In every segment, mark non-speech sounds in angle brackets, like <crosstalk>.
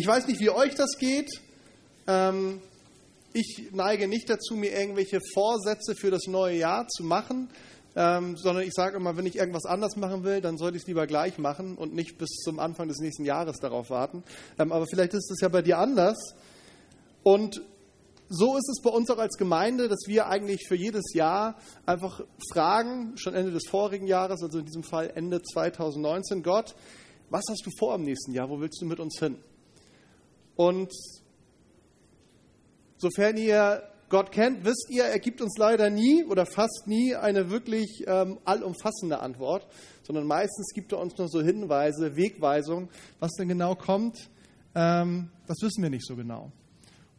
Ich weiß nicht, wie euch das geht. Ähm, ich neige nicht dazu, mir irgendwelche Vorsätze für das neue Jahr zu machen, ähm, sondern ich sage immer, wenn ich irgendwas anders machen will, dann sollte ich es lieber gleich machen und nicht bis zum Anfang des nächsten Jahres darauf warten. Ähm, aber vielleicht ist es ja bei dir anders. Und so ist es bei uns auch als Gemeinde, dass wir eigentlich für jedes Jahr einfach fragen, schon Ende des vorigen Jahres, also in diesem Fall Ende 2019, Gott, was hast du vor im nächsten Jahr? Wo willst du mit uns hin? Und sofern ihr Gott kennt, wisst ihr, er gibt uns leider nie oder fast nie eine wirklich ähm, allumfassende Antwort, sondern meistens gibt er uns nur so Hinweise, Wegweisungen. Was denn genau kommt, ähm, das wissen wir nicht so genau.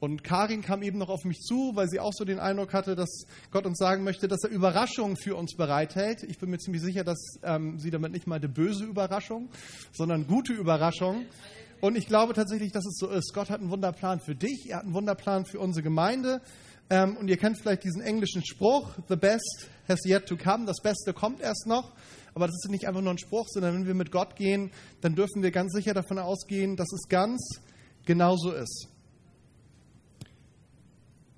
Und Karin kam eben noch auf mich zu, weil sie auch so den Eindruck hatte, dass Gott uns sagen möchte, dass er Überraschungen für uns bereithält. Ich bin mir ziemlich sicher, dass ähm, sie damit nicht meinte böse Überraschung, sondern gute Überraschung. Und ich glaube tatsächlich, dass es so ist. Gott hat einen Wunderplan für dich, er hat einen Wunderplan für unsere Gemeinde. Ähm, und ihr kennt vielleicht diesen englischen Spruch, The best has yet to come, das Beste kommt erst noch. Aber das ist nicht einfach nur ein Spruch, sondern wenn wir mit Gott gehen, dann dürfen wir ganz sicher davon ausgehen, dass es ganz genauso ist.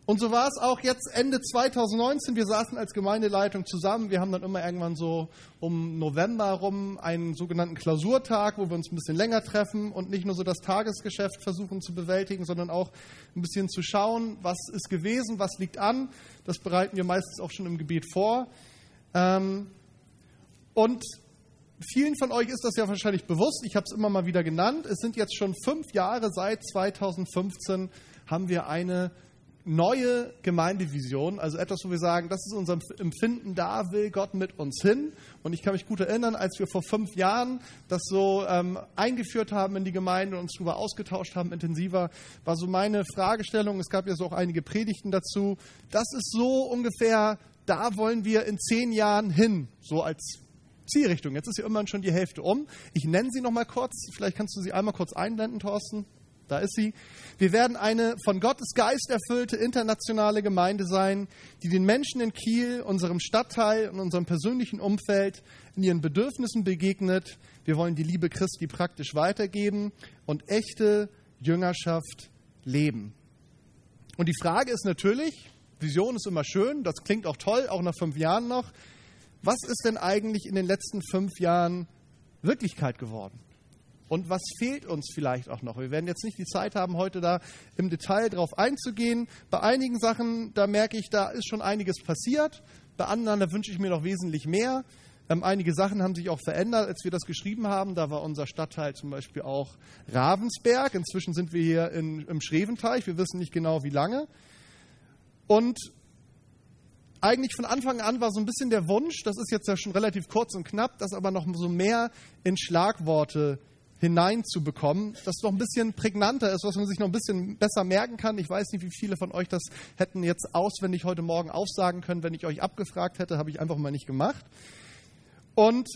Und so war es auch jetzt Ende 2019. Wir saßen als Gemeindeleitung zusammen. Wir haben dann immer irgendwann so um November rum einen sogenannten Klausurtag, wo wir uns ein bisschen länger treffen und nicht nur so das Tagesgeschäft versuchen zu bewältigen, sondern auch ein bisschen zu schauen, was ist gewesen, was liegt an. Das bereiten wir meistens auch schon im Gebet vor. Ähm, und vielen von euch ist das ja wahrscheinlich bewusst. Ich habe es immer mal wieder genannt. Es sind jetzt schon fünf Jahre seit 2015 haben wir eine neue Gemeindevision, also etwas, wo wir sagen, das ist unser Empfinden, da will Gott mit uns hin. Und ich kann mich gut erinnern, als wir vor fünf Jahren das so ähm, eingeführt haben in die Gemeinde und uns darüber ausgetauscht haben, intensiver, war so meine Fragestellung, es gab ja so auch einige Predigten dazu, das ist so ungefähr, da wollen wir in zehn Jahren hin, so als Zielrichtung. Jetzt ist ja immerhin schon die Hälfte um. Ich nenne sie nochmal kurz, vielleicht kannst du sie einmal kurz einblenden, Thorsten. Da ist sie. Wir werden eine von Gottes Geist erfüllte internationale Gemeinde sein, die den Menschen in Kiel, unserem Stadtteil und unserem persönlichen Umfeld in ihren Bedürfnissen begegnet. Wir wollen die Liebe Christi praktisch weitergeben und echte Jüngerschaft leben. Und die Frage ist natürlich, Vision ist immer schön, das klingt auch toll, auch nach fünf Jahren noch. Was ist denn eigentlich in den letzten fünf Jahren Wirklichkeit geworden? Und was fehlt uns vielleicht auch noch. Wir werden jetzt nicht die Zeit haben, heute da im Detail drauf einzugehen. Bei einigen Sachen, da merke ich, da ist schon einiges passiert. Bei anderen, da wünsche ich mir noch wesentlich mehr. Ähm, einige Sachen haben sich auch verändert, als wir das geschrieben haben. Da war unser Stadtteil zum Beispiel auch Ravensberg. Inzwischen sind wir hier in, im Schreventeich. Wir wissen nicht genau, wie lange. Und eigentlich von Anfang an war so ein bisschen der Wunsch, das ist jetzt ja schon relativ kurz und knapp, das aber noch so mehr in Schlagworte hineinzubekommen, das noch ein bisschen prägnanter ist, was man sich noch ein bisschen besser merken kann. Ich weiß nicht, wie viele von euch das hätten jetzt auswendig heute Morgen aufsagen können, wenn ich euch abgefragt hätte, habe ich einfach mal nicht gemacht. Und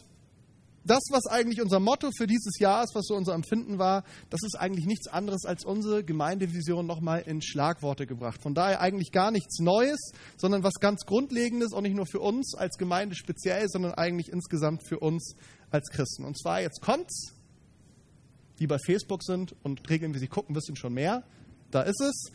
das, was eigentlich unser Motto für dieses Jahr ist, was so unser Empfinden war, das ist eigentlich nichts anderes als unsere Gemeindevision nochmal in Schlagworte gebracht. Von daher eigentlich gar nichts Neues, sondern was ganz Grundlegendes, auch nicht nur für uns als Gemeinde speziell, sondern eigentlich insgesamt für uns als Christen. Und zwar, jetzt kommt's, die bei Facebook sind und regelmäßig gucken, wissen schon mehr. Da ist es.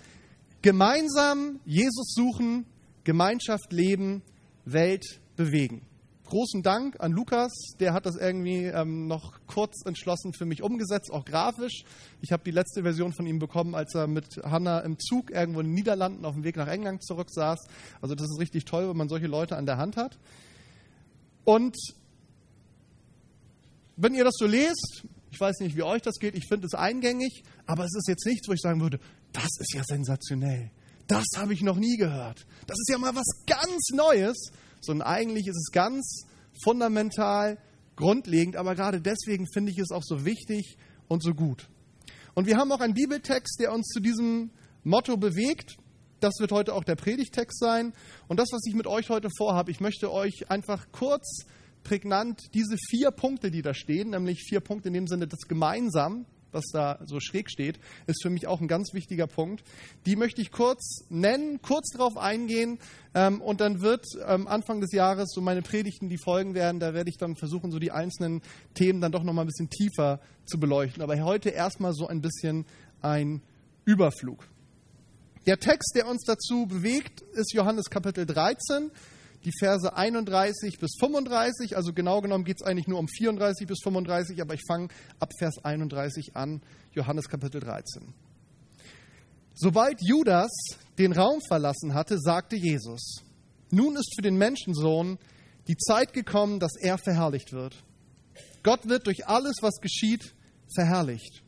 Gemeinsam Jesus suchen, Gemeinschaft leben, Welt bewegen. Großen Dank an Lukas, der hat das irgendwie ähm, noch kurz entschlossen für mich umgesetzt, auch grafisch. Ich habe die letzte Version von ihm bekommen, als er mit Hannah im Zug irgendwo in den Niederlanden auf dem Weg nach England zurück saß. Also das ist richtig toll, wenn man solche Leute an der Hand hat. Und wenn ihr das so lest, ich weiß nicht, wie euch das geht. Ich finde es eingängig, aber es ist jetzt nichts, wo ich sagen würde, das ist ja sensationell. Das habe ich noch nie gehört. Das ist ja mal was ganz Neues. Sondern eigentlich ist es ganz fundamental, grundlegend. Aber gerade deswegen finde ich es auch so wichtig und so gut. Und wir haben auch einen Bibeltext, der uns zu diesem Motto bewegt. Das wird heute auch der Predigtext sein. Und das, was ich mit euch heute vorhabe, ich möchte euch einfach kurz prägnant diese vier Punkte, die da stehen, nämlich vier Punkte in dem Sinne des Gemeinsamen, was da so schräg steht, ist für mich auch ein ganz wichtiger Punkt. Die möchte ich kurz nennen, kurz darauf eingehen ähm, und dann wird ähm, Anfang des Jahres so meine Predigten, die folgen werden, da werde ich dann versuchen, so die einzelnen Themen dann doch nochmal ein bisschen tiefer zu beleuchten. Aber heute erstmal so ein bisschen ein Überflug. Der Text, der uns dazu bewegt, ist Johannes Kapitel 13, die Verse 31 bis 35. Also genau genommen geht es eigentlich nur um 34 bis 35, aber ich fange ab Vers 31 an, Johannes Kapitel 13. Sobald Judas den Raum verlassen hatte, sagte Jesus, nun ist für den Menschensohn die Zeit gekommen, dass er verherrlicht wird. Gott wird durch alles, was geschieht, verherrlicht.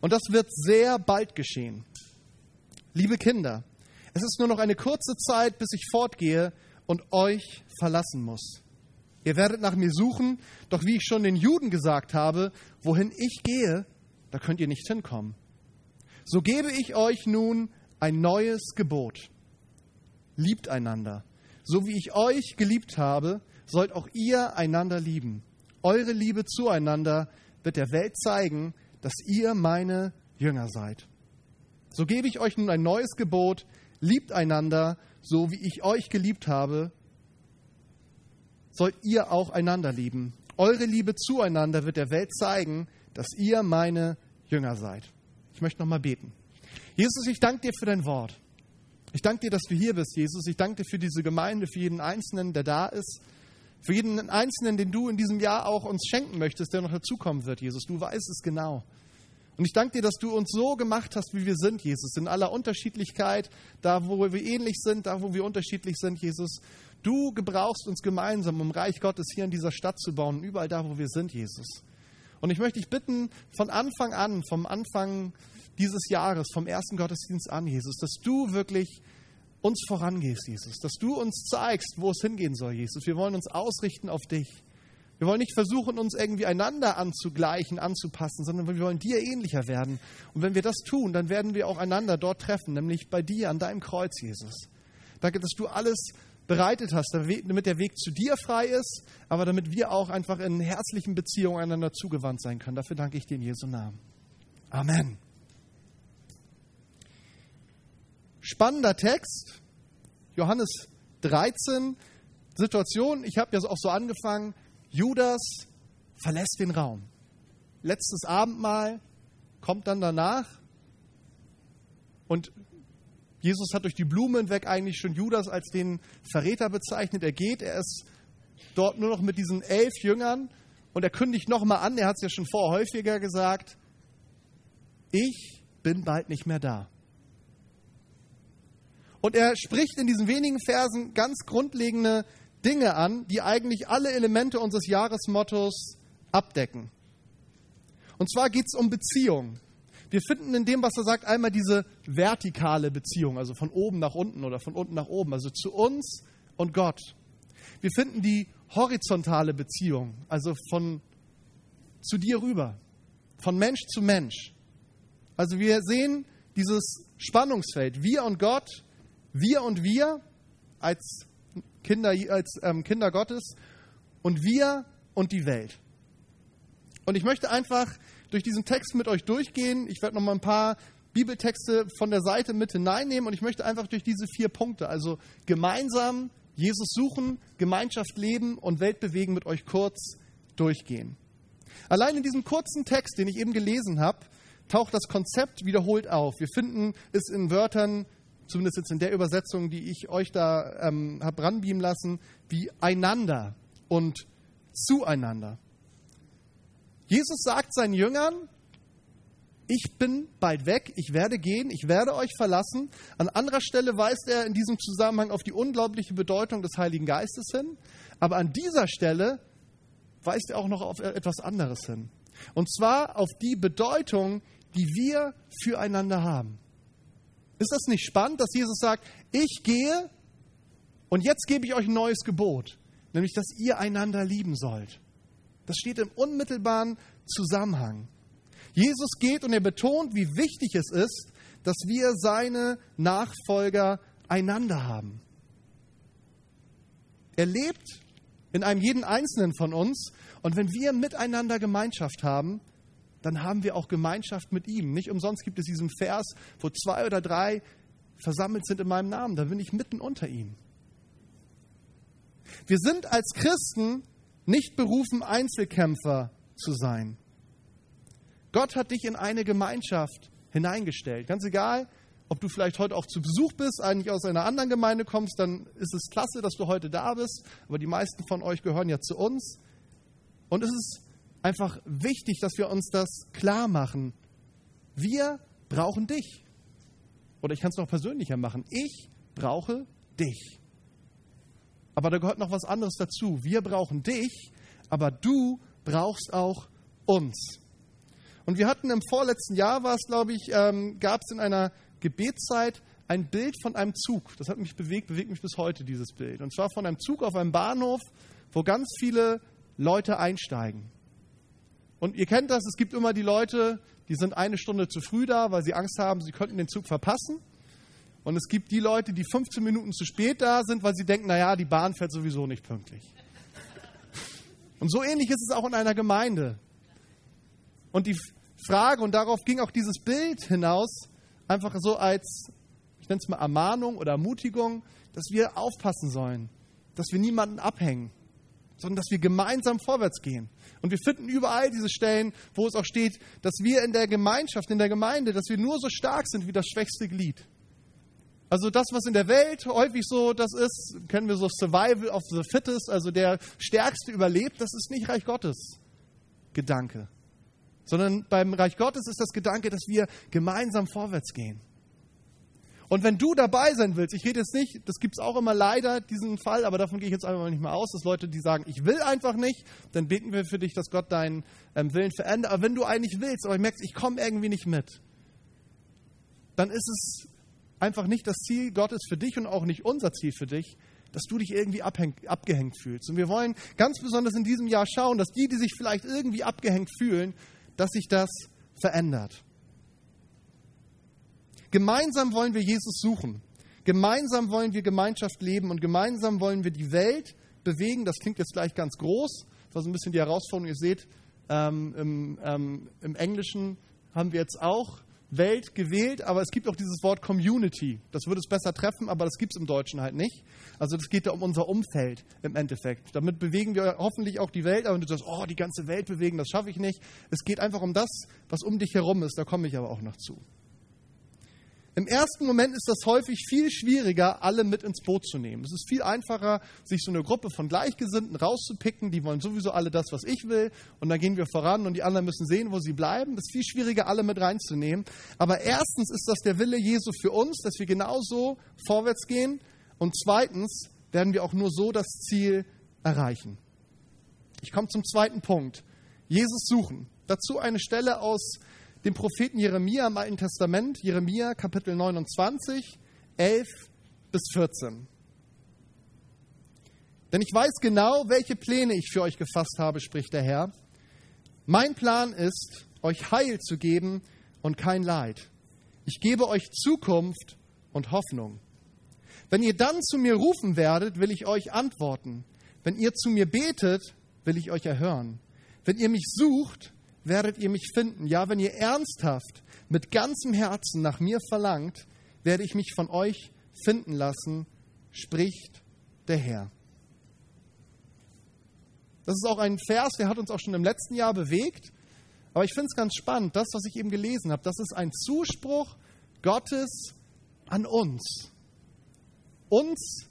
Und das wird sehr bald geschehen. Liebe Kinder, es ist nur noch eine kurze Zeit, bis ich fortgehe und euch verlassen muss. Ihr werdet nach mir suchen, doch wie ich schon den Juden gesagt habe, wohin ich gehe, da könnt ihr nicht hinkommen. So gebe ich euch nun ein neues Gebot. Liebt einander. So wie ich euch geliebt habe, sollt auch ihr einander lieben. Eure Liebe zueinander wird der Welt zeigen, dass ihr meine Jünger seid. So gebe ich euch nun ein neues Gebot, liebt einander, so wie ich euch geliebt habe, sollt ihr auch einander lieben. Eure Liebe zueinander wird der Welt zeigen, dass ihr meine Jünger seid. Ich möchte noch mal beten. Jesus, ich danke dir für dein Wort. Ich danke dir, dass du hier bist, Jesus. Ich danke dir für diese Gemeinde, für jeden Einzelnen, der da ist. Für jeden Einzelnen, den du in diesem Jahr auch uns schenken möchtest, der noch dazukommen wird, Jesus. Du weißt es genau. Und ich danke dir, dass du uns so gemacht hast, wie wir sind, Jesus, in aller Unterschiedlichkeit, da wo wir ähnlich sind, da wo wir unterschiedlich sind, Jesus. Du gebrauchst uns gemeinsam, um Reich Gottes hier in dieser Stadt zu bauen, überall da, wo wir sind, Jesus. Und ich möchte dich bitten, von Anfang an, vom Anfang dieses Jahres, vom ersten Gottesdienst an, Jesus, dass du wirklich uns vorangehst, Jesus, dass du uns zeigst, wo es hingehen soll, Jesus. Wir wollen uns ausrichten auf dich. Wir wollen nicht versuchen, uns irgendwie einander anzugleichen, anzupassen, sondern wir wollen dir ähnlicher werden. Und wenn wir das tun, dann werden wir auch einander dort treffen, nämlich bei dir an deinem Kreuz, Jesus. Danke, dass du alles bereitet hast, damit der Weg zu dir frei ist, aber damit wir auch einfach in herzlichen Beziehungen einander zugewandt sein können. Dafür danke ich dir in Jesu Namen. Amen. Spannender Text, Johannes 13, Situation, ich habe ja auch so angefangen, Judas verlässt den Raum. Letztes Abendmahl kommt dann danach und Jesus hat durch die Blumen hinweg eigentlich schon Judas als den Verräter bezeichnet. Er geht, er ist dort nur noch mit diesen elf Jüngern und er kündigt nochmal an, er hat es ja schon vorher häufiger gesagt, ich bin bald nicht mehr da. Und er spricht in diesen wenigen Versen ganz grundlegende Dinge an, die eigentlich alle Elemente unseres Jahresmottos abdecken. Und zwar geht es um Beziehung. Wir finden in dem, was er sagt, einmal diese vertikale Beziehung, also von oben nach unten oder von unten nach oben, also zu uns und Gott. Wir finden die horizontale Beziehung, also von zu dir rüber, von Mensch zu Mensch. Also wir sehen dieses Spannungsfeld, wir und Gott, wir und wir als Kinder, als ähm, Kinder Gottes und wir und die Welt. Und ich möchte einfach durch diesen Text mit euch durchgehen. Ich werde noch mal ein paar Bibeltexte von der Seite mit hineinnehmen und ich möchte einfach durch diese vier Punkte, also gemeinsam Jesus suchen, Gemeinschaft leben und Welt bewegen, mit euch kurz durchgehen. Allein in diesem kurzen Text, den ich eben gelesen habe, taucht das Konzept wiederholt auf. Wir finden es in Wörtern zumindest jetzt in der Übersetzung, die ich euch da ähm, habe ranbeamen lassen, wie einander und zueinander. Jesus sagt seinen Jüngern, ich bin bald weg, ich werde gehen, ich werde euch verlassen. An anderer Stelle weist er in diesem Zusammenhang auf die unglaubliche Bedeutung des Heiligen Geistes hin, aber an dieser Stelle weist er auch noch auf etwas anderes hin. Und zwar auf die Bedeutung, die wir füreinander haben. Ist das nicht spannend, dass Jesus sagt, ich gehe und jetzt gebe ich euch ein neues Gebot, nämlich dass ihr einander lieben sollt. Das steht im unmittelbaren Zusammenhang. Jesus geht und er betont, wie wichtig es ist, dass wir seine Nachfolger einander haben. Er lebt in einem jeden Einzelnen von uns und wenn wir miteinander Gemeinschaft haben, dann haben wir auch Gemeinschaft mit ihm. Nicht umsonst gibt es diesen Vers, wo zwei oder drei versammelt sind in meinem Namen, da bin ich mitten unter ihnen. Wir sind als Christen nicht berufen, Einzelkämpfer zu sein. Gott hat dich in eine Gemeinschaft hineingestellt. Ganz egal, ob du vielleicht heute auch zu Besuch bist, eigentlich aus einer anderen Gemeinde kommst, dann ist es klasse, dass du heute da bist. Aber die meisten von euch gehören ja zu uns. Und es ist einfach wichtig, dass wir uns das klar machen. Wir brauchen dich. Oder ich kann es noch persönlicher machen. Ich brauche dich. Aber da gehört noch was anderes dazu. Wir brauchen dich, aber du brauchst auch uns. Und wir hatten im vorletzten Jahr, war es glaube ich, ähm, gab es in einer Gebetszeit ein Bild von einem Zug. Das hat mich bewegt, bewegt mich bis heute, dieses Bild. Und zwar von einem Zug auf einem Bahnhof, wo ganz viele Leute einsteigen. Und ihr kennt das, es gibt immer die Leute, die sind eine Stunde zu früh da, weil sie Angst haben, sie könnten den Zug verpassen. Und es gibt die Leute, die 15 Minuten zu spät da sind, weil sie denken, naja, die Bahn fährt sowieso nicht pünktlich. Und so ähnlich ist es auch in einer Gemeinde. Und die Frage, und darauf ging auch dieses Bild hinaus, einfach so als, ich nenne es mal Ermahnung oder Ermutigung, dass wir aufpassen sollen, dass wir niemanden abhängen, sondern dass wir gemeinsam vorwärts gehen. Und wir finden überall diese Stellen, wo es auch steht, dass wir in der Gemeinschaft, in der Gemeinde, dass wir nur so stark sind wie das schwächste Glied. Also das, was in der Welt häufig so das ist, kennen wir so Survival of the Fittest, also der Stärkste überlebt, das ist nicht Reich Gottes Gedanke. Sondern beim Reich Gottes ist das Gedanke, dass wir gemeinsam vorwärts gehen. Und wenn du dabei sein willst, ich rede jetzt nicht, das gibt es auch immer leider, diesen Fall, aber davon gehe ich jetzt einfach nicht mehr aus, dass Leute, die sagen, ich will einfach nicht, dann beten wir für dich, dass Gott deinen ähm, Willen verändert. Aber wenn du eigentlich willst, aber merkst, ich komme irgendwie nicht mit, dann ist es einfach nicht das Ziel Gottes für dich und auch nicht unser Ziel für dich, dass du dich irgendwie abgehängt fühlst. Und wir wollen ganz besonders in diesem Jahr schauen, dass die, die sich vielleicht irgendwie abgehängt fühlen, dass sich das verändert. Gemeinsam wollen wir Jesus suchen. Gemeinsam wollen wir Gemeinschaft leben und gemeinsam wollen wir die Welt bewegen. Das klingt jetzt gleich ganz groß. Das war so ein bisschen die Herausforderung. Ihr seht, ähm, im, ähm, im Englischen haben wir jetzt auch Welt gewählt, aber es gibt auch dieses Wort Community. Das würde es besser treffen, aber das gibt es im Deutschen halt nicht. Also das geht da um unser Umfeld im Endeffekt. Damit bewegen wir hoffentlich auch die Welt, aber wenn du sagst, oh, die ganze Welt bewegen, das schaffe ich nicht. Es geht einfach um das, was um dich herum ist, da komme ich aber auch noch zu. Im ersten Moment ist das häufig viel schwieriger, alle mit ins Boot zu nehmen. Es ist viel einfacher, sich so eine Gruppe von Gleichgesinnten rauszupicken, die wollen sowieso alle das, was ich will, und dann gehen wir voran und die anderen müssen sehen, wo sie bleiben. Es ist viel schwieriger, alle mit reinzunehmen. Aber erstens ist das der Wille Jesu für uns, dass wir genauso vorwärts gehen. Und zweitens werden wir auch nur so das Ziel erreichen. Ich komme zum zweiten Punkt. Jesus suchen. Dazu eine Stelle aus dem Propheten Jeremia im Alten Testament, Jeremia Kapitel 29, 11 bis 14. Denn ich weiß genau, welche Pläne ich für euch gefasst habe, spricht der Herr. Mein Plan ist, euch Heil zu geben und kein Leid. Ich gebe euch Zukunft und Hoffnung. Wenn ihr dann zu mir rufen werdet, will ich euch antworten. Wenn ihr zu mir betet, will ich euch erhören. Wenn ihr mich sucht, werdet ihr mich finden. Ja, wenn ihr ernsthaft mit ganzem Herzen nach mir verlangt, werde ich mich von euch finden lassen, spricht der Herr. Das ist auch ein Vers, der hat uns auch schon im letzten Jahr bewegt. Aber ich finde es ganz spannend, das, was ich eben gelesen habe, das ist ein Zuspruch Gottes an uns. Uns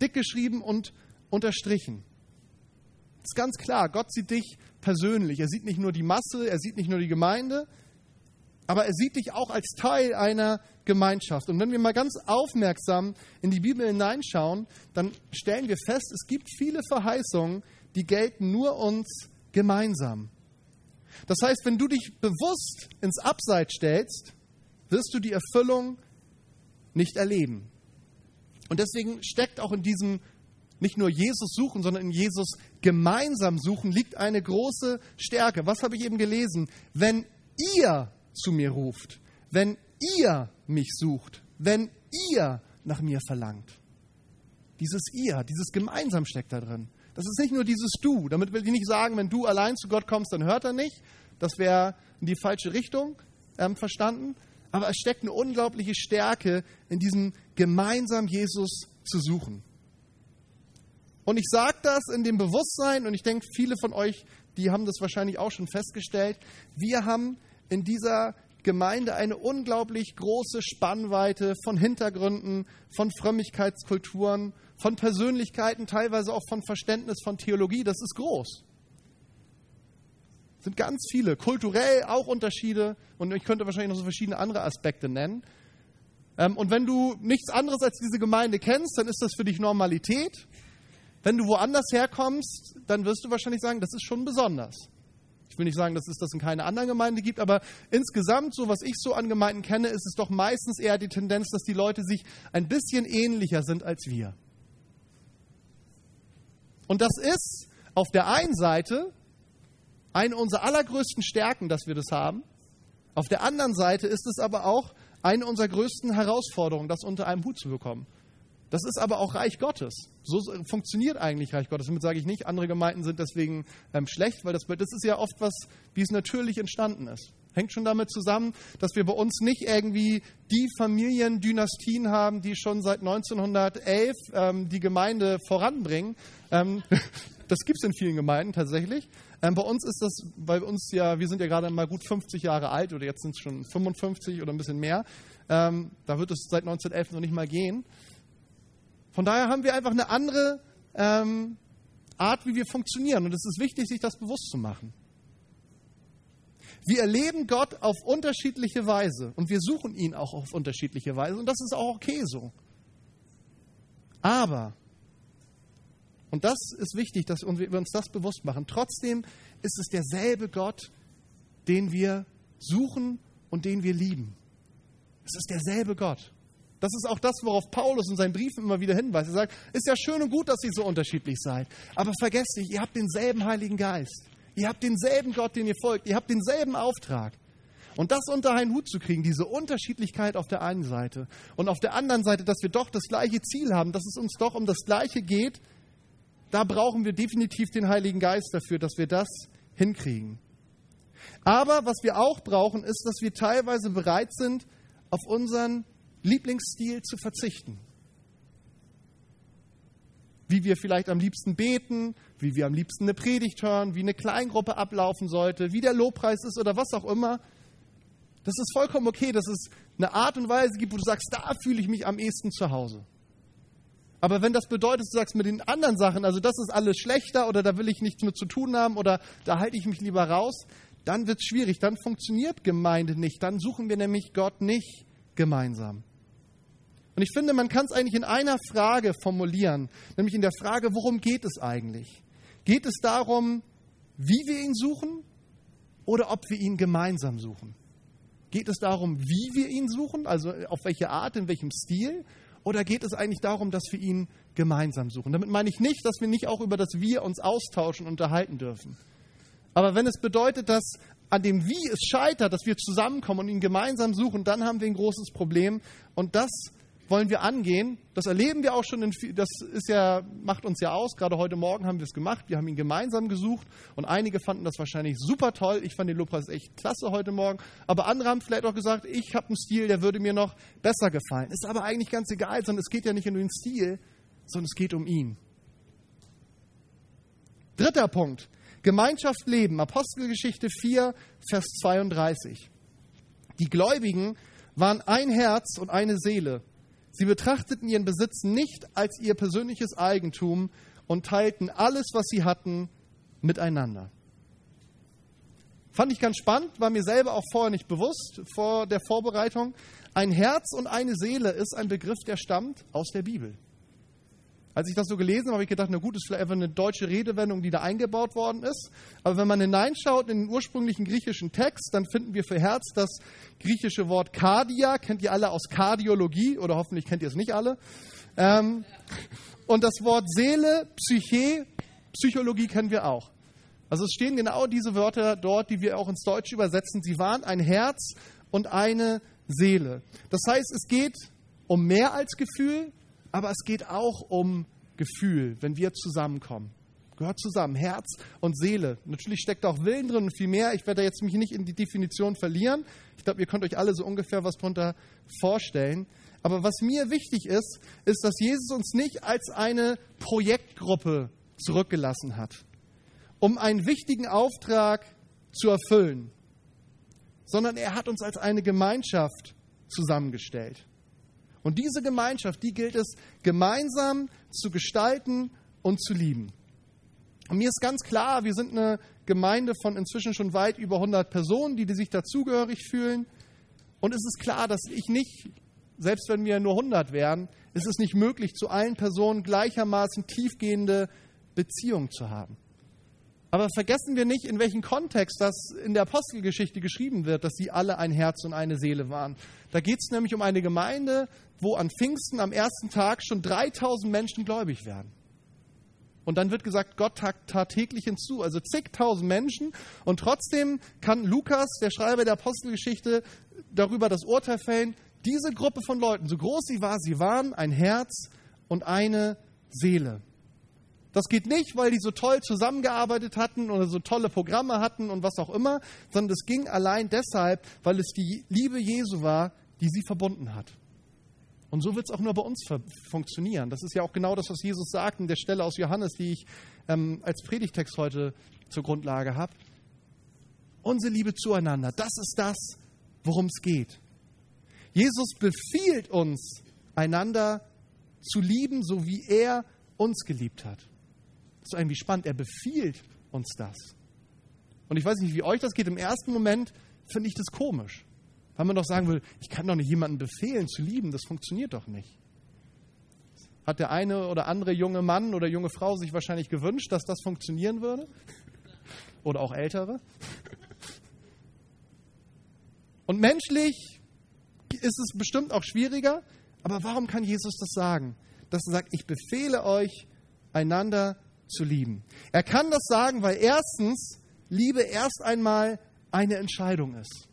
dick geschrieben und unterstrichen. Das ist ganz klar, Gott sieht dich persönlich. Er sieht nicht nur die Masse, er sieht nicht nur die Gemeinde, aber er sieht dich auch als Teil einer Gemeinschaft. Und wenn wir mal ganz aufmerksam in die Bibel hineinschauen, dann stellen wir fest, es gibt viele Verheißungen, die gelten nur uns gemeinsam. Das heißt, wenn du dich bewusst ins Abseits stellst, wirst du die Erfüllung nicht erleben. Und deswegen steckt auch in diesem nicht nur Jesus suchen, sondern in Jesus gemeinsam suchen, liegt eine große Stärke. Was habe ich eben gelesen? Wenn ihr zu mir ruft, wenn ihr mich sucht, wenn ihr nach mir verlangt. Dieses ihr, dieses gemeinsam steckt da drin. Das ist nicht nur dieses du. Damit will ich nicht sagen, wenn du allein zu Gott kommst, dann hört er nicht. Das wäre in die falsche Richtung ähm, verstanden. Aber es steckt eine unglaubliche Stärke in diesem gemeinsam Jesus zu suchen. Und ich sage das in dem Bewusstsein, und ich denke, viele von euch, die haben das wahrscheinlich auch schon festgestellt, wir haben in dieser Gemeinde eine unglaublich große Spannweite von Hintergründen, von Frömmigkeitskulturen, von Persönlichkeiten, teilweise auch von Verständnis von Theologie. Das ist groß. Sind ganz viele, kulturell auch Unterschiede und ich könnte wahrscheinlich noch so verschiedene andere Aspekte nennen. Ähm, und wenn du nichts anderes als diese Gemeinde kennst, dann ist das für dich Normalität. Wenn du woanders herkommst, dann wirst du wahrscheinlich sagen, das ist schon besonders. Ich will nicht sagen, dass es das in keiner anderen Gemeinde gibt, aber insgesamt, so was ich so an Gemeinden kenne, ist es doch meistens eher die Tendenz, dass die Leute sich ein bisschen ähnlicher sind als wir. Und das ist auf der einen Seite eine unserer allergrößten Stärken, dass wir das haben. Auf der anderen Seite ist es aber auch eine unserer größten Herausforderungen, das unter einem Hut zu bekommen. Das ist aber auch Reich Gottes. So funktioniert eigentlich Reich Gottes. Damit sage ich nicht, andere Gemeinden sind deswegen ähm, schlecht, weil das, das ist ja oft was, wie es natürlich entstanden ist. Hängt schon damit zusammen, dass wir bei uns nicht irgendwie die Familiendynastien haben, die schon seit 1911 ähm, die Gemeinde voranbringen. Ähm, <laughs> das gibt es in vielen Gemeinden tatsächlich. Ähm, bei uns ist das, bei uns ja, wir sind ja gerade mal gut 50 Jahre alt oder jetzt sind es schon 55 oder ein bisschen mehr. Ähm, da wird es seit 1911 noch nicht mal gehen. Von daher haben wir einfach eine andere ähm, Art, wie wir funktionieren. Und es ist wichtig, sich das bewusst zu machen. Wir erleben Gott auf unterschiedliche Weise und wir suchen ihn auch auf unterschiedliche Weise und das ist auch okay so. Aber, und das ist wichtig, dass wir uns das bewusst machen, trotzdem ist es derselbe Gott, den wir suchen und den wir lieben. Es ist derselbe Gott. Das ist auch das, worauf Paulus in seinen Briefen immer wieder hinweist. Er sagt, ist ja schön und gut, dass ihr so unterschiedlich seid. Aber vergesst nicht, ihr habt denselben Heiligen Geist. Ihr habt denselben Gott, den ihr folgt. Ihr habt denselben Auftrag. Und das unter einen Hut zu kriegen, diese Unterschiedlichkeit auf der einen Seite und auf der anderen Seite, dass wir doch das gleiche Ziel haben, dass es uns doch um das Gleiche geht, da brauchen wir definitiv den Heiligen Geist dafür, dass wir das hinkriegen. Aber was wir auch brauchen, ist, dass wir teilweise bereit sind, auf unseren Lieblingsstil zu verzichten. Wie wir vielleicht am liebsten beten, wie wir am liebsten eine Predigt hören, wie eine Kleingruppe ablaufen sollte, wie der Lobpreis ist oder was auch immer. Das ist vollkommen okay, dass es eine Art und Weise gibt, wo du sagst, da fühle ich mich am ehesten zu Hause. Aber wenn das bedeutet, du sagst mit den anderen Sachen, also das ist alles schlechter oder da will ich nichts mit zu tun haben oder da halte ich mich lieber raus, dann wird es schwierig, dann funktioniert Gemeinde nicht, dann suchen wir nämlich Gott nicht gemeinsam. Und ich finde, man kann es eigentlich in einer Frage formulieren, nämlich in der Frage, worum geht es eigentlich? Geht es darum, wie wir ihn suchen oder ob wir ihn gemeinsam suchen? Geht es darum, wie wir ihn suchen, also auf welche Art, in welchem Stil? Oder geht es eigentlich darum, dass wir ihn gemeinsam suchen? Damit meine ich nicht, dass wir nicht auch über das Wir uns austauschen und unterhalten dürfen. Aber wenn es bedeutet, dass an dem Wie es scheitert, dass wir zusammenkommen und ihn gemeinsam suchen, dann haben wir ein großes Problem. Und das wollen wir angehen. Das erleben wir auch schon, in, das ist ja, macht uns ja aus. Gerade heute Morgen haben wir es gemacht. Wir haben ihn gemeinsam gesucht und einige fanden das wahrscheinlich super toll. Ich fand den Lobpreis echt klasse heute Morgen. Aber andere haben vielleicht auch gesagt, ich habe einen Stil, der würde mir noch besser gefallen. Ist aber eigentlich ganz egal, sondern es geht ja nicht um den Stil, sondern es geht um ihn. Dritter Punkt. Gemeinschaft leben. Apostelgeschichte 4, Vers 32. Die Gläubigen waren ein Herz und eine Seele. Sie betrachteten ihren Besitz nicht als ihr persönliches Eigentum und teilten alles, was sie hatten, miteinander. Fand ich ganz spannend, war mir selber auch vorher nicht bewusst vor der Vorbereitung. Ein Herz und eine Seele ist ein Begriff, der stammt aus der Bibel. Als ich das so gelesen habe, habe ich gedacht, na gut, ist vielleicht einfach eine deutsche Redewendung, die da eingebaut worden ist. Aber wenn man hineinschaut in den ursprünglichen griechischen Text, dann finden wir für Herz das griechische Wort Kardia. Kennt ihr alle aus Kardiologie oder hoffentlich kennt ihr es nicht alle. Ähm, und das Wort Seele, Psyche, Psychologie kennen wir auch. Also es stehen genau diese Wörter dort, die wir auch ins Deutsche übersetzen. Sie waren ein Herz und eine Seele. Das heißt, es geht um mehr als Gefühl, aber es geht auch um Gefühl, wenn wir zusammenkommen. Gehört zusammen, Herz und Seele. Natürlich steckt auch Willen drin und viel mehr. Ich werde jetzt mich nicht in die Definition verlieren. Ich glaube, ihr könnt euch alle so ungefähr was darunter vorstellen. Aber was mir wichtig ist, ist, dass Jesus uns nicht als eine Projektgruppe zurückgelassen hat, um einen wichtigen Auftrag zu erfüllen, sondern er hat uns als eine Gemeinschaft zusammengestellt. Und diese Gemeinschaft, die gilt es gemeinsam zu gestalten und zu lieben. Und mir ist ganz klar, wir sind eine Gemeinde von inzwischen schon weit über 100 Personen, die, die sich dazugehörig fühlen. Und es ist klar, dass ich nicht, selbst wenn wir nur 100 wären, ist es nicht möglich, zu allen Personen gleichermaßen tiefgehende Beziehungen zu haben. Aber vergessen wir nicht, in welchem Kontext das in der Apostelgeschichte geschrieben wird, dass sie alle ein Herz und eine Seele waren. Da geht es nämlich um eine Gemeinde, wo an Pfingsten am ersten Tag schon 3000 Menschen gläubig werden. Und dann wird gesagt, Gott tat täglich hinzu, also zigtausend Menschen. Und trotzdem kann Lukas, der Schreiber der Apostelgeschichte, darüber das Urteil fällen, diese Gruppe von Leuten, so groß sie war, sie waren ein Herz und eine Seele. Das geht nicht, weil die so toll zusammengearbeitet hatten oder so tolle Programme hatten und was auch immer, sondern es ging allein deshalb, weil es die Liebe Jesu war, die sie verbunden hat. Und so wird es auch nur bei uns funktionieren. Das ist ja auch genau das, was Jesus sagt in der Stelle aus Johannes, die ich ähm, als Predigtext heute zur Grundlage habe. Unsere Liebe zueinander, das ist das, worum es geht. Jesus befiehlt uns, einander zu lieben, so wie er uns geliebt hat. Ist irgendwie spannend. Er befiehlt uns das. Und ich weiß nicht, wie euch das geht. Im ersten Moment finde ich das komisch. Weil man doch sagen will, ich kann doch nicht jemanden befehlen zu lieben, das funktioniert doch nicht. Hat der eine oder andere junge Mann oder junge Frau sich wahrscheinlich gewünscht, dass das funktionieren würde? Oder auch ältere? Und menschlich ist es bestimmt auch schwieriger, aber warum kann Jesus das sagen? Dass er sagt, ich befehle euch, einander zu lieben. Er kann das sagen, weil erstens Liebe erst einmal eine Entscheidung ist.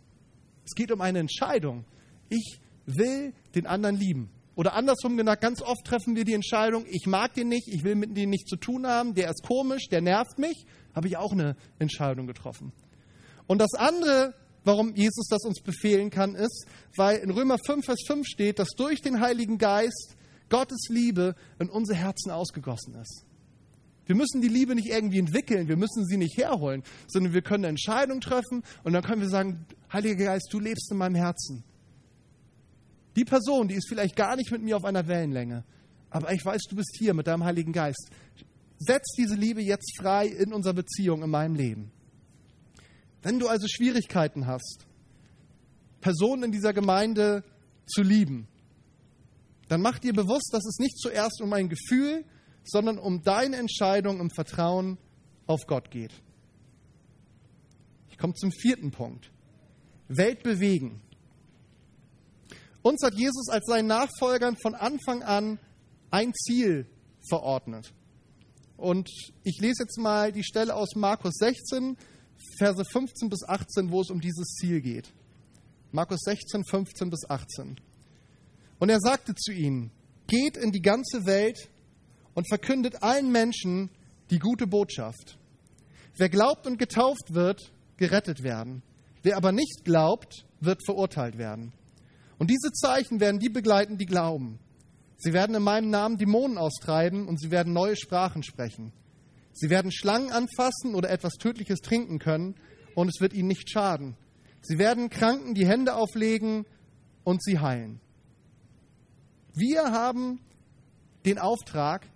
Es geht um eine Entscheidung. Ich will den anderen lieben. Oder andersrum gesagt, ganz oft treffen wir die Entscheidung, ich mag den nicht, ich will mit dem nichts zu tun haben, der ist komisch, der nervt mich. Habe ich auch eine Entscheidung getroffen. Und das andere, warum Jesus das uns befehlen kann, ist, weil in Römer 5, Vers 5 steht, dass durch den Heiligen Geist Gottes Liebe in unsere Herzen ausgegossen ist. Wir müssen die Liebe nicht irgendwie entwickeln, wir müssen sie nicht herholen, sondern wir können eine Entscheidung treffen und dann können wir sagen, Heiliger Geist, du lebst in meinem Herzen. Die Person, die ist vielleicht gar nicht mit mir auf einer Wellenlänge, aber ich weiß, du bist hier mit deinem Heiligen Geist. Setz diese Liebe jetzt frei in unserer Beziehung, in meinem Leben. Wenn du also Schwierigkeiten hast, Personen in dieser Gemeinde zu lieben, dann mach dir bewusst, dass es nicht zuerst um ein Gefühl, sondern um deine Entscheidung im Vertrauen auf Gott geht. Ich komme zum vierten Punkt. Welt bewegen. Uns hat Jesus als seinen Nachfolgern von Anfang an ein Ziel verordnet. Und ich lese jetzt mal die Stelle aus Markus 16, Verse 15 bis 18, wo es um dieses Ziel geht. Markus 16, 15 bis 18. Und er sagte zu ihnen, geht in die ganze Welt und verkündet allen Menschen die gute Botschaft. Wer glaubt und getauft wird, gerettet werden. Wer aber nicht glaubt, wird verurteilt werden. Und diese Zeichen werden die begleiten, die glauben. Sie werden in meinem Namen Dämonen austreiben und sie werden neue Sprachen sprechen. Sie werden Schlangen anfassen oder etwas Tödliches trinken können und es wird ihnen nicht schaden. Sie werden Kranken die Hände auflegen und sie heilen. Wir haben den Auftrag,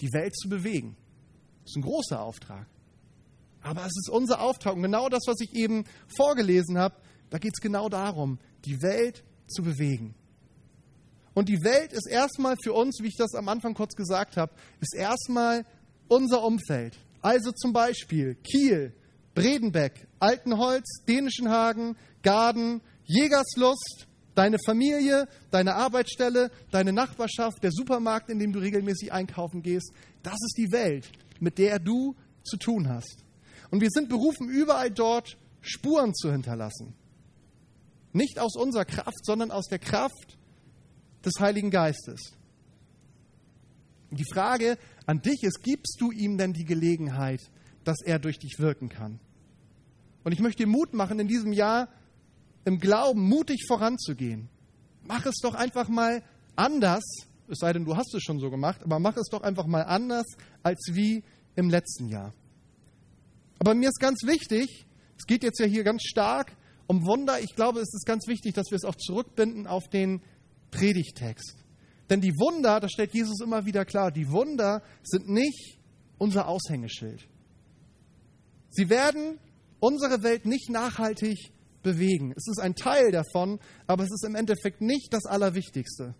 die Welt zu bewegen. Das ist ein großer Auftrag. Aber es ist unser Auftrag. Und genau das, was ich eben vorgelesen habe, da geht es genau darum, die Welt zu bewegen. Und die Welt ist erstmal für uns, wie ich das am Anfang kurz gesagt habe, ist erstmal unser Umfeld. Also zum Beispiel Kiel, Bredenbeck, Altenholz, Dänischenhagen, Garden, Jägerslust, Deine Familie, deine Arbeitsstelle, deine Nachbarschaft, der Supermarkt, in dem du regelmäßig einkaufen gehst, das ist die Welt, mit der du zu tun hast. Und wir sind berufen, überall dort Spuren zu hinterlassen. Nicht aus unserer Kraft, sondern aus der Kraft des Heiligen Geistes. Die Frage an dich ist, gibst du ihm denn die Gelegenheit, dass er durch dich wirken kann? Und ich möchte dir Mut machen, in diesem Jahr im Glauben mutig voranzugehen. Mach es doch einfach mal anders, es sei denn, du hast es schon so gemacht, aber mach es doch einfach mal anders als wie im letzten Jahr. Aber mir ist ganz wichtig, es geht jetzt ja hier ganz stark um Wunder, ich glaube, es ist ganz wichtig, dass wir es auch zurückbinden auf den Predigtext. Denn die Wunder, das stellt Jesus immer wieder klar, die Wunder sind nicht unser Aushängeschild. Sie werden unsere Welt nicht nachhaltig bewegen. Es ist ein Teil davon, aber es ist im Endeffekt nicht das Allerwichtigste.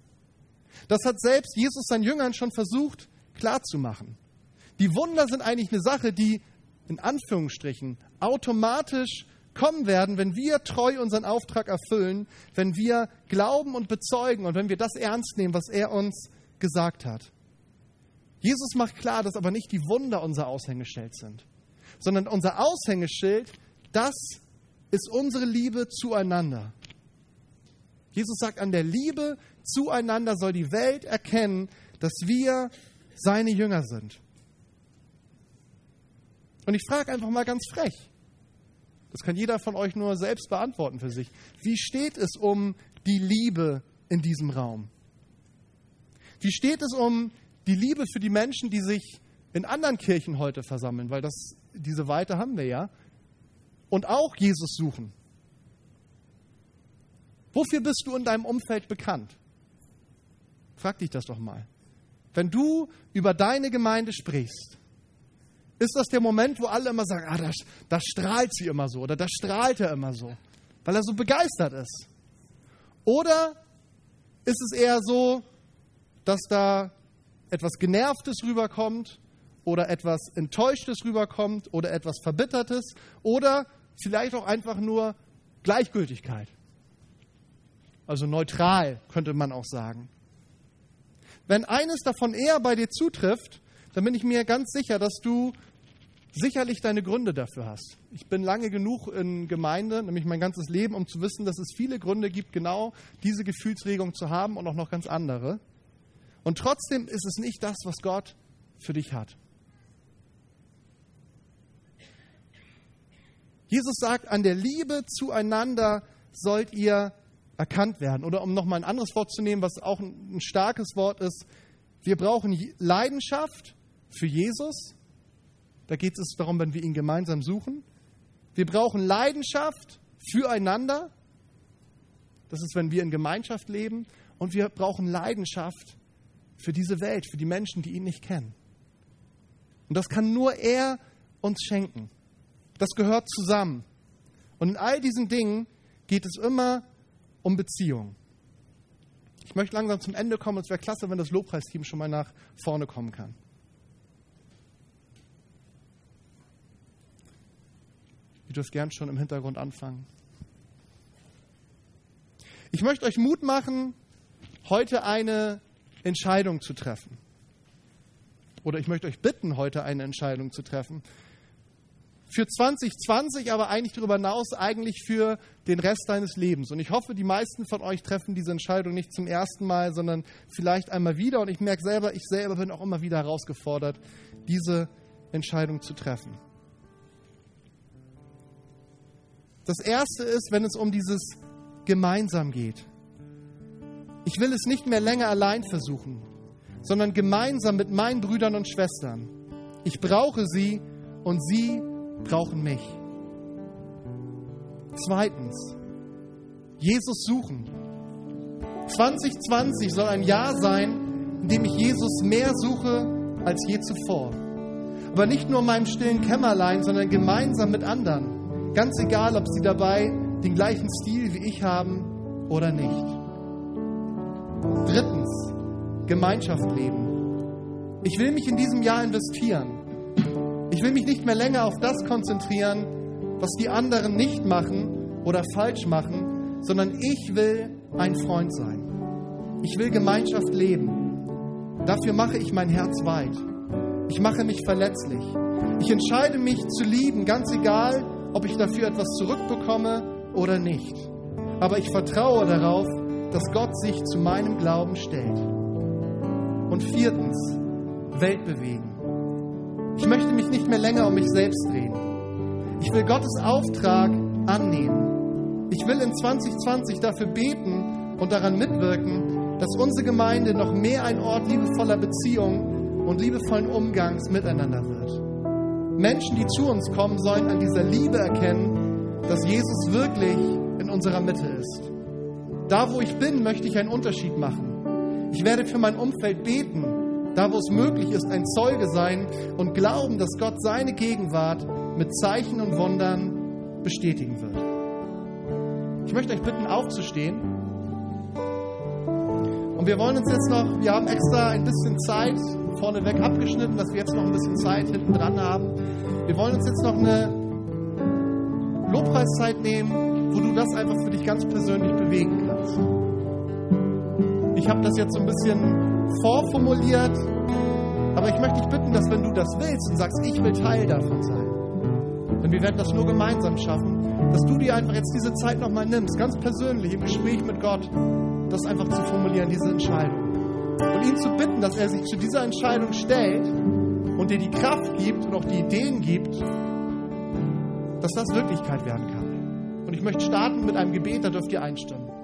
Das hat selbst Jesus seinen Jüngern schon versucht klarzumachen. Die Wunder sind eigentlich eine Sache, die in Anführungsstrichen automatisch kommen werden, wenn wir treu unseren Auftrag erfüllen, wenn wir glauben und bezeugen und wenn wir das ernst nehmen, was er uns gesagt hat. Jesus macht klar, dass aber nicht die Wunder unser Aushängeschild sind, sondern unser Aushängeschild, das ist unsere Liebe zueinander. Jesus sagt, an der Liebe zueinander soll die Welt erkennen, dass wir seine Jünger sind. Und ich frage einfach mal ganz frech, das kann jeder von euch nur selbst beantworten für sich, wie steht es um die Liebe in diesem Raum? Wie steht es um die Liebe für die Menschen, die sich in anderen Kirchen heute versammeln, weil das, diese Weite haben wir ja, und auch Jesus suchen. Wofür bist du in deinem Umfeld bekannt? Frag dich das doch mal. Wenn du über deine Gemeinde sprichst, ist das der Moment, wo alle immer sagen, ah, da, da strahlt sie immer so oder da strahlt er immer so, weil er so begeistert ist. Oder ist es eher so, dass da etwas Genervtes rüberkommt oder etwas Enttäuschtes rüberkommt oder etwas Verbittertes oder vielleicht auch einfach nur Gleichgültigkeit. Also neutral könnte man auch sagen. Wenn eines davon eher bei dir zutrifft, dann bin ich mir ganz sicher, dass du sicherlich deine Gründe dafür hast. Ich bin lange genug in Gemeinde, nämlich mein ganzes Leben, um zu wissen, dass es viele Gründe gibt, genau diese Gefühlsregung zu haben und auch noch ganz andere. Und trotzdem ist es nicht das, was Gott für dich hat. Jesus sagt, an der Liebe zueinander sollt ihr erkannt werden. Oder um nochmal ein anderes Wort zu nehmen, was auch ein starkes Wort ist, wir brauchen Leidenschaft für Jesus. Da geht es darum, wenn wir ihn gemeinsam suchen. Wir brauchen Leidenschaft füreinander. Das ist, wenn wir in Gemeinschaft leben. Und wir brauchen Leidenschaft für diese Welt, für die Menschen, die ihn nicht kennen. Und das kann nur er uns schenken. Das gehört zusammen. Und in all diesen Dingen geht es immer um Beziehung. Ich möchte langsam zum Ende kommen. Es wäre klasse, wenn das Lobpreisteam schon mal nach vorne kommen kann. Ihr dürft gern schon im Hintergrund anfangen. Ich möchte euch Mut machen, heute eine Entscheidung zu treffen. Oder ich möchte euch bitten, heute eine Entscheidung zu treffen. Für 2020, aber eigentlich darüber hinaus, eigentlich für den Rest deines Lebens. Und ich hoffe, die meisten von euch treffen diese Entscheidung nicht zum ersten Mal, sondern vielleicht einmal wieder. Und ich merke selber, ich selber bin auch immer wieder herausgefordert, diese Entscheidung zu treffen. Das erste ist, wenn es um dieses gemeinsam geht. Ich will es nicht mehr länger allein versuchen, sondern gemeinsam mit meinen Brüdern und Schwestern. Ich brauche sie und sie brauchen mich. Zweitens, Jesus suchen. 2020 soll ein Jahr sein, in dem ich Jesus mehr suche als je zuvor. Aber nicht nur in meinem stillen Kämmerlein, sondern gemeinsam mit anderen. Ganz egal, ob sie dabei den gleichen Stil wie ich haben oder nicht. Drittens, Gemeinschaft leben. Ich will mich in diesem Jahr investieren. Ich will mich nicht mehr länger auf das konzentrieren, was die anderen nicht machen oder falsch machen, sondern ich will ein Freund sein. Ich will Gemeinschaft leben. Dafür mache ich mein Herz weit. Ich mache mich verletzlich. Ich entscheide mich zu lieben, ganz egal, ob ich dafür etwas zurückbekomme oder nicht. Aber ich vertraue darauf, dass Gott sich zu meinem Glauben stellt. Und viertens, Welt bewegen. Ich möchte mich nicht mehr länger um mich selbst drehen. Ich will Gottes Auftrag annehmen. Ich will in 2020 dafür beten und daran mitwirken, dass unsere Gemeinde noch mehr ein Ort liebevoller Beziehung und liebevollen Umgangs miteinander wird. Menschen, die zu uns kommen, sollen an dieser Liebe erkennen, dass Jesus wirklich in unserer Mitte ist. Da, wo ich bin, möchte ich einen Unterschied machen. Ich werde für mein Umfeld beten, da, wo es möglich ist, ein Zeuge sein und glauben, dass Gott seine Gegenwart mit Zeichen und Wundern bestätigen wird. Ich möchte euch bitten, aufzustehen. Und wir wollen uns jetzt noch, wir haben extra ein bisschen Zeit vorneweg abgeschnitten, dass wir jetzt noch ein bisschen Zeit hinten dran haben. Wir wollen uns jetzt noch eine Lobpreiszeit nehmen, wo du das einfach für dich ganz persönlich bewegen kannst. Ich habe das jetzt so ein bisschen vorformuliert, aber ich möchte dich bitten, dass wenn du das willst und sagst, ich will Teil davon sein, denn wir werden das nur gemeinsam schaffen, dass du dir einfach jetzt diese Zeit nochmal nimmst, ganz persönlich im Gespräch mit Gott, das einfach zu formulieren, diese Entscheidung. Und ihn zu bitten, dass er sich zu dieser Entscheidung stellt und dir die Kraft gibt und auch die Ideen gibt, dass das Wirklichkeit werden kann. Und ich möchte starten mit einem Gebet, da dürft ihr einstimmen.